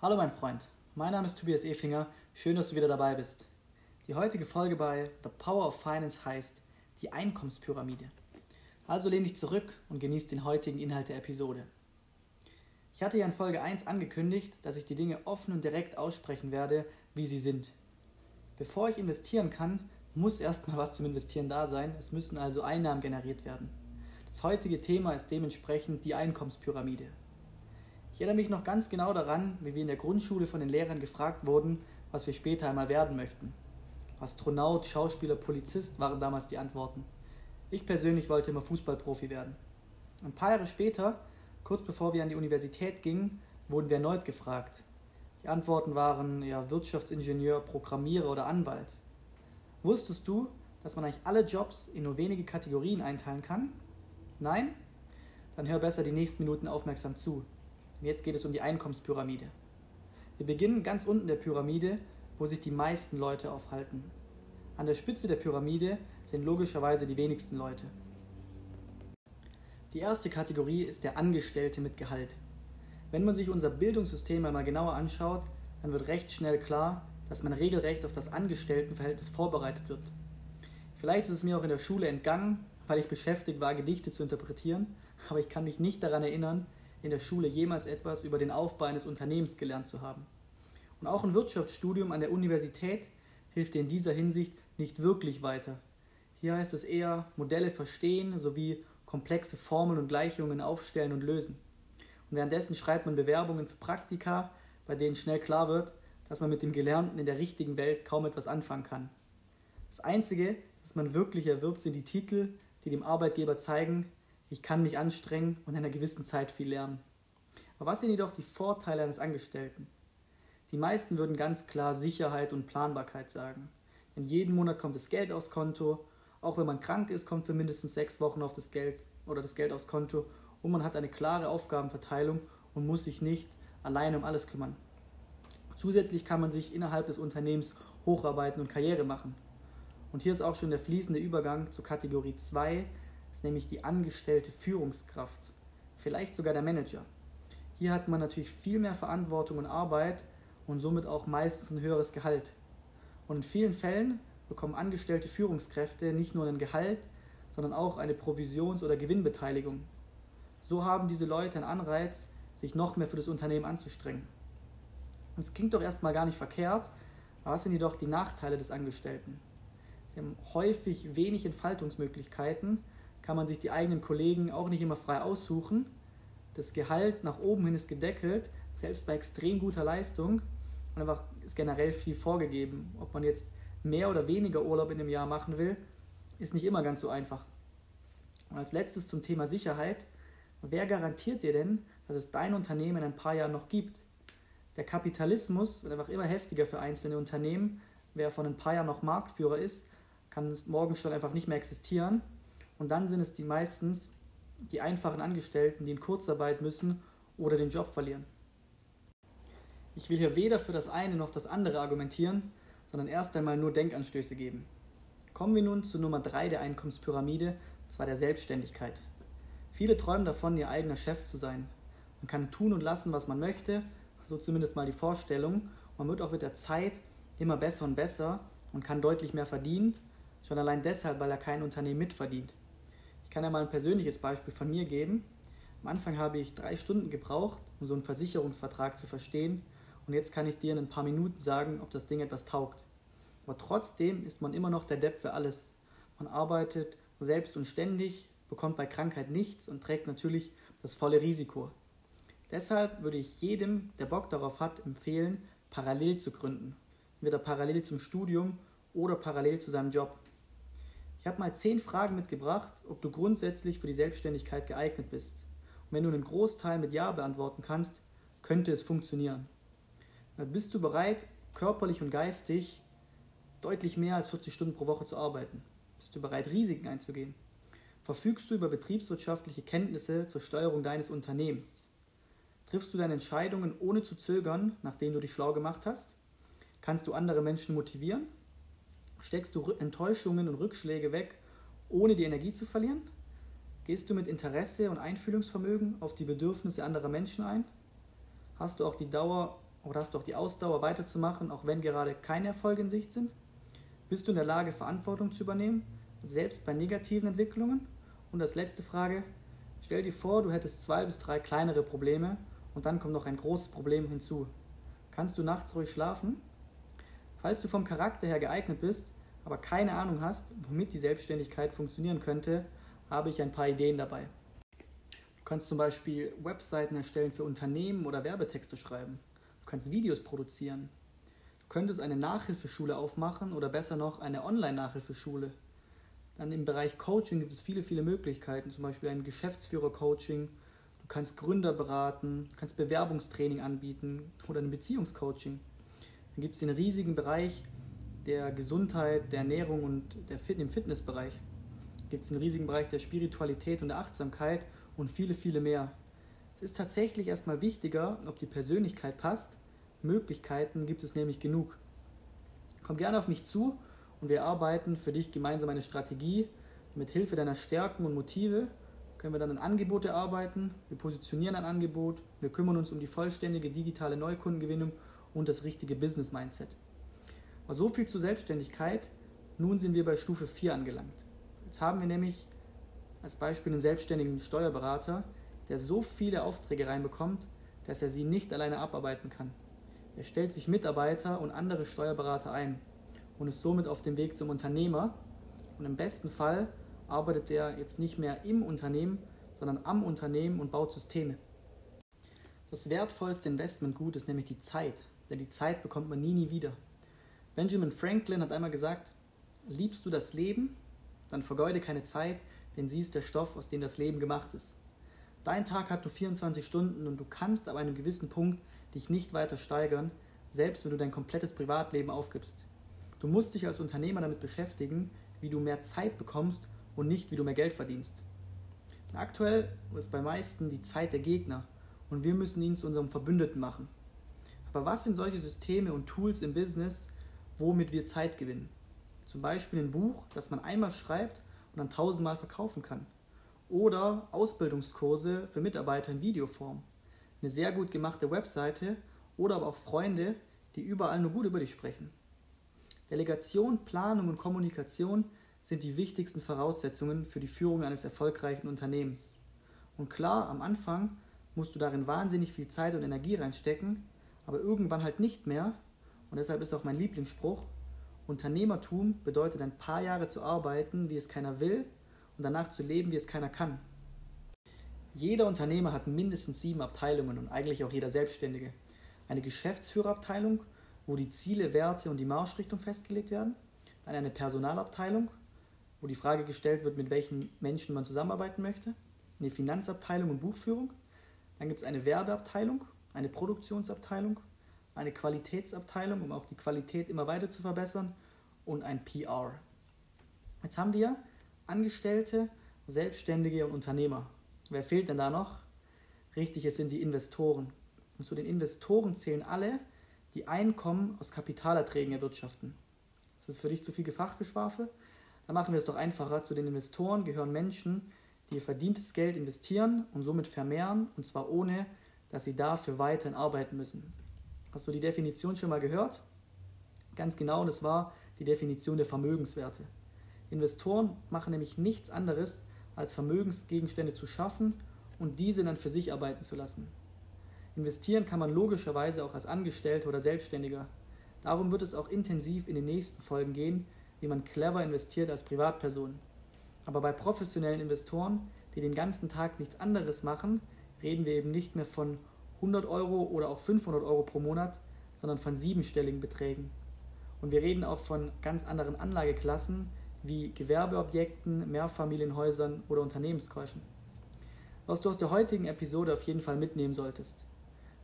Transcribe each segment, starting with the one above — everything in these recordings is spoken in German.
Hallo mein Freund, mein Name ist Tobias Efinger, schön, dass du wieder dabei bist. Die heutige Folge bei The Power of Finance heißt die Einkommenspyramide. Also lehn dich zurück und genieß den heutigen Inhalt der Episode. Ich hatte ja in Folge 1 angekündigt, dass ich die Dinge offen und direkt aussprechen werde, wie sie sind. Bevor ich investieren kann, muss erstmal was zum Investieren da sein, es müssen also Einnahmen generiert werden. Das heutige Thema ist dementsprechend die Einkommenspyramide. Ich erinnere mich noch ganz genau daran, wie wir in der Grundschule von den Lehrern gefragt wurden, was wir später einmal werden möchten. Astronaut, Schauspieler, Polizist waren damals die Antworten. Ich persönlich wollte immer Fußballprofi werden. Ein paar Jahre später, kurz bevor wir an die Universität gingen, wurden wir erneut gefragt. Die Antworten waren ja Wirtschaftsingenieur, Programmierer oder Anwalt. Wusstest du, dass man eigentlich alle Jobs in nur wenige Kategorien einteilen kann? Nein? Dann hör besser die nächsten Minuten aufmerksam zu. Und jetzt geht es um die Einkommenspyramide. Wir beginnen ganz unten der Pyramide, wo sich die meisten Leute aufhalten. An der Spitze der Pyramide sind logischerweise die wenigsten Leute. Die erste Kategorie ist der Angestellte mit Gehalt. Wenn man sich unser Bildungssystem einmal genauer anschaut, dann wird recht schnell klar, dass man regelrecht auf das Angestelltenverhältnis vorbereitet wird. Vielleicht ist es mir auch in der Schule entgangen, weil ich beschäftigt war, Gedichte zu interpretieren, aber ich kann mich nicht daran erinnern, in der Schule jemals etwas über den Aufbau eines Unternehmens gelernt zu haben. Und auch ein Wirtschaftsstudium an der Universität hilft dir in dieser Hinsicht nicht wirklich weiter. Hier heißt es eher Modelle verstehen sowie komplexe Formeln und Gleichungen aufstellen und lösen. Und währenddessen schreibt man Bewerbungen für Praktika, bei denen schnell klar wird, dass man mit dem Gelernten in der richtigen Welt kaum etwas anfangen kann. Das Einzige, das man wirklich erwirbt, sind die Titel, die dem Arbeitgeber zeigen, ich kann mich anstrengen und in einer gewissen Zeit viel lernen. Aber was sind jedoch die Vorteile eines Angestellten? Die meisten würden ganz klar Sicherheit und Planbarkeit sagen. Denn jeden Monat kommt das Geld aufs Konto, auch wenn man krank ist, kommt für mindestens sechs Wochen auf das Geld oder das Geld aufs Konto und man hat eine klare Aufgabenverteilung und muss sich nicht alleine um alles kümmern. Zusätzlich kann man sich innerhalb des Unternehmens hocharbeiten und Karriere machen. Und hier ist auch schon der fließende Übergang zur Kategorie 2, ist nämlich die angestellte Führungskraft, vielleicht sogar der Manager. Hier hat man natürlich viel mehr Verantwortung und Arbeit und somit auch meistens ein höheres Gehalt. Und in vielen Fällen bekommen angestellte Führungskräfte nicht nur ein Gehalt, sondern auch eine Provisions- oder Gewinnbeteiligung. So haben diese Leute einen Anreiz, sich noch mehr für das Unternehmen anzustrengen. Und es klingt doch erstmal gar nicht verkehrt, was sind jedoch die Nachteile des Angestellten? Sie haben häufig wenig Entfaltungsmöglichkeiten kann man sich die eigenen Kollegen auch nicht immer frei aussuchen. Das Gehalt nach oben hin ist gedeckelt, selbst bei extrem guter Leistung. Und einfach ist generell viel vorgegeben. Ob man jetzt mehr oder weniger Urlaub in einem Jahr machen will, ist nicht immer ganz so einfach. Und als letztes zum Thema Sicherheit. Wer garantiert dir denn, dass es dein Unternehmen in ein paar Jahren noch gibt? Der Kapitalismus wird einfach immer heftiger für einzelne Unternehmen. Wer von ein paar Jahren noch Marktführer ist, kann morgen schon einfach nicht mehr existieren. Und dann sind es die meistens die einfachen Angestellten, die in Kurzarbeit müssen oder den Job verlieren. Ich will hier weder für das eine noch das andere argumentieren, sondern erst einmal nur Denkanstöße geben. Kommen wir nun zu Nummer 3 der Einkommenspyramide, und zwar der Selbstständigkeit. Viele träumen davon, ihr eigener Chef zu sein. Man kann tun und lassen, was man möchte, so zumindest mal die Vorstellung. Man wird auch mit der Zeit immer besser und besser und kann deutlich mehr verdienen, schon allein deshalb, weil er kein Unternehmen mitverdient. Ich kann ja mal ein persönliches Beispiel von mir geben. Am Anfang habe ich drei Stunden gebraucht, um so einen Versicherungsvertrag zu verstehen. Und jetzt kann ich dir in ein paar Minuten sagen, ob das Ding etwas taugt. Aber trotzdem ist man immer noch der Depp für alles. Man arbeitet selbst und ständig, bekommt bei Krankheit nichts und trägt natürlich das volle Risiko. Deshalb würde ich jedem, der Bock darauf hat, empfehlen, parallel zu gründen. Entweder parallel zum Studium oder parallel zu seinem Job. Ich habe mal zehn Fragen mitgebracht, ob du grundsätzlich für die Selbstständigkeit geeignet bist. Und wenn du einen Großteil mit Ja beantworten kannst, könnte es funktionieren. Dann bist du bereit, körperlich und geistig deutlich mehr als 40 Stunden pro Woche zu arbeiten? Bist du bereit, Risiken einzugehen? Verfügst du über betriebswirtschaftliche Kenntnisse zur Steuerung deines Unternehmens? Triffst du deine Entscheidungen ohne zu zögern, nachdem du dich schlau gemacht hast? Kannst du andere Menschen motivieren? Steckst du Enttäuschungen und Rückschläge weg, ohne die Energie zu verlieren? Gehst du mit Interesse und Einfühlungsvermögen auf die Bedürfnisse anderer Menschen ein? Hast du auch die Dauer, Oder hast du auch die Ausdauer weiterzumachen, auch wenn gerade keine Erfolge in Sicht sind? Bist du in der Lage, Verantwortung zu übernehmen, selbst bei negativen Entwicklungen? Und als letzte Frage, stell dir vor, du hättest zwei bis drei kleinere Probleme und dann kommt noch ein großes Problem hinzu. Kannst du nachts ruhig schlafen? Falls du vom Charakter her geeignet bist, aber keine Ahnung hast, womit die Selbstständigkeit funktionieren könnte, habe ich ein paar Ideen dabei. Du kannst zum Beispiel Webseiten erstellen für Unternehmen oder Werbetexte schreiben. Du kannst Videos produzieren. Du könntest eine Nachhilfeschule aufmachen oder besser noch eine Online-Nachhilfeschule. Dann im Bereich Coaching gibt es viele, viele Möglichkeiten, zum Beispiel ein Geschäftsführer-Coaching. Du kannst Gründer beraten, kannst Bewerbungstraining anbieten oder ein Beziehungscoaching. Dann gibt es den riesigen Bereich der Gesundheit, der Ernährung und der Fit im Fitnessbereich. Gibt es den riesigen Bereich der Spiritualität und der Achtsamkeit und viele, viele mehr. Es ist tatsächlich erstmal wichtiger, ob die Persönlichkeit passt. Möglichkeiten gibt es nämlich genug. Komm gerne auf mich zu und wir arbeiten für dich gemeinsam eine Strategie. Mit Hilfe deiner Stärken und Motive können wir dann ein Angebot erarbeiten. Wir positionieren ein Angebot. Wir kümmern uns um die vollständige digitale Neukundengewinnung und das richtige Business Mindset. Aber so viel zur Selbstständigkeit. Nun sind wir bei Stufe 4 angelangt. Jetzt haben wir nämlich als Beispiel einen selbstständigen Steuerberater, der so viele Aufträge reinbekommt, dass er sie nicht alleine abarbeiten kann. Er stellt sich Mitarbeiter und andere Steuerberater ein und ist somit auf dem Weg zum Unternehmer. Und im besten Fall arbeitet er jetzt nicht mehr im Unternehmen, sondern am Unternehmen und baut Systeme. Das wertvollste Investmentgut ist nämlich die Zeit denn die Zeit bekommt man nie, nie wieder. Benjamin Franklin hat einmal gesagt, liebst du das Leben, dann vergeude keine Zeit, denn sie ist der Stoff, aus dem das Leben gemacht ist. Dein Tag hat nur 24 Stunden und du kannst ab einem gewissen Punkt dich nicht weiter steigern, selbst wenn du dein komplettes Privatleben aufgibst. Du musst dich als Unternehmer damit beschäftigen, wie du mehr Zeit bekommst und nicht, wie du mehr Geld verdienst. Und aktuell ist bei meisten die Zeit der Gegner und wir müssen ihn zu unserem Verbündeten machen. Aber was sind solche Systeme und Tools im Business, womit wir Zeit gewinnen? Zum Beispiel ein Buch, das man einmal schreibt und dann tausendmal verkaufen kann. Oder Ausbildungskurse für Mitarbeiter in Videoform. Eine sehr gut gemachte Webseite oder aber auch Freunde, die überall nur gut über dich sprechen. Delegation, Planung und Kommunikation sind die wichtigsten Voraussetzungen für die Führung eines erfolgreichen Unternehmens. Und klar, am Anfang musst du darin wahnsinnig viel Zeit und Energie reinstecken, aber irgendwann halt nicht mehr. Und deshalb ist auch mein Lieblingsspruch, Unternehmertum bedeutet ein paar Jahre zu arbeiten, wie es keiner will, und danach zu leben, wie es keiner kann. Jeder Unternehmer hat mindestens sieben Abteilungen und eigentlich auch jeder Selbstständige. Eine Geschäftsführerabteilung, wo die Ziele, Werte und die Marschrichtung festgelegt werden. Dann eine Personalabteilung, wo die Frage gestellt wird, mit welchen Menschen man zusammenarbeiten möchte. Eine Finanzabteilung und Buchführung. Dann gibt es eine Werbeabteilung, eine Produktionsabteilung, eine Qualitätsabteilung, um auch die Qualität immer weiter zu verbessern und ein PR. Jetzt haben wir Angestellte, Selbstständige und Unternehmer. Wer fehlt denn da noch? Richtig, es sind die Investoren. Und zu den Investoren zählen alle, die Einkommen aus Kapitalerträgen erwirtschaften. Ist das für dich zu viel Fachgeschwafel? Dann machen wir es doch einfacher. Zu den Investoren gehören Menschen, die ihr verdientes Geld investieren und somit vermehren, und zwar ohne, dass sie dafür weiterhin arbeiten müssen. Hast du die Definition schon mal gehört? Ganz genau, das war die Definition der Vermögenswerte. Investoren machen nämlich nichts anderes, als Vermögensgegenstände zu schaffen und diese dann für sich arbeiten zu lassen. Investieren kann man logischerweise auch als Angestellter oder Selbstständiger. Darum wird es auch intensiv in den nächsten Folgen gehen, wie man clever investiert als Privatperson. Aber bei professionellen Investoren, die den ganzen Tag nichts anderes machen, reden wir eben nicht mehr von 100 Euro oder auch 500 Euro pro Monat, sondern von siebenstelligen Beträgen. Und wir reden auch von ganz anderen Anlageklassen wie Gewerbeobjekten, Mehrfamilienhäusern oder Unternehmenskäufen. Was du aus der heutigen Episode auf jeden Fall mitnehmen solltest.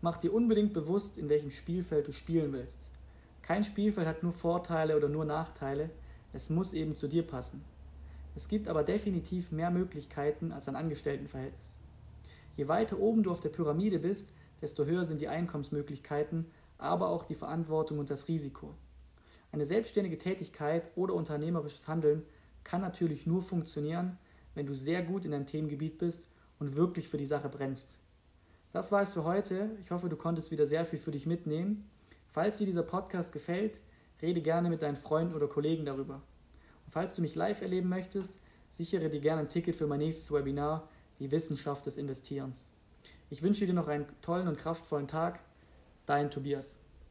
Mach dir unbedingt bewusst, in welchem Spielfeld du spielen willst. Kein Spielfeld hat nur Vorteile oder nur Nachteile, es muss eben zu dir passen. Es gibt aber definitiv mehr Möglichkeiten als ein Angestelltenverhältnis. Je weiter oben du auf der Pyramide bist, desto höher sind die Einkommensmöglichkeiten, aber auch die Verantwortung und das Risiko. Eine selbstständige Tätigkeit oder unternehmerisches Handeln kann natürlich nur funktionieren, wenn du sehr gut in deinem Themengebiet bist und wirklich für die Sache brennst. Das war es für heute. Ich hoffe, du konntest wieder sehr viel für dich mitnehmen. Falls dir dieser Podcast gefällt, rede gerne mit deinen Freunden oder Kollegen darüber. Und falls du mich live erleben möchtest, sichere dir gerne ein Ticket für mein nächstes Webinar die Wissenschaft des Investierens. Ich wünsche dir noch einen tollen und kraftvollen Tag. Dein Tobias.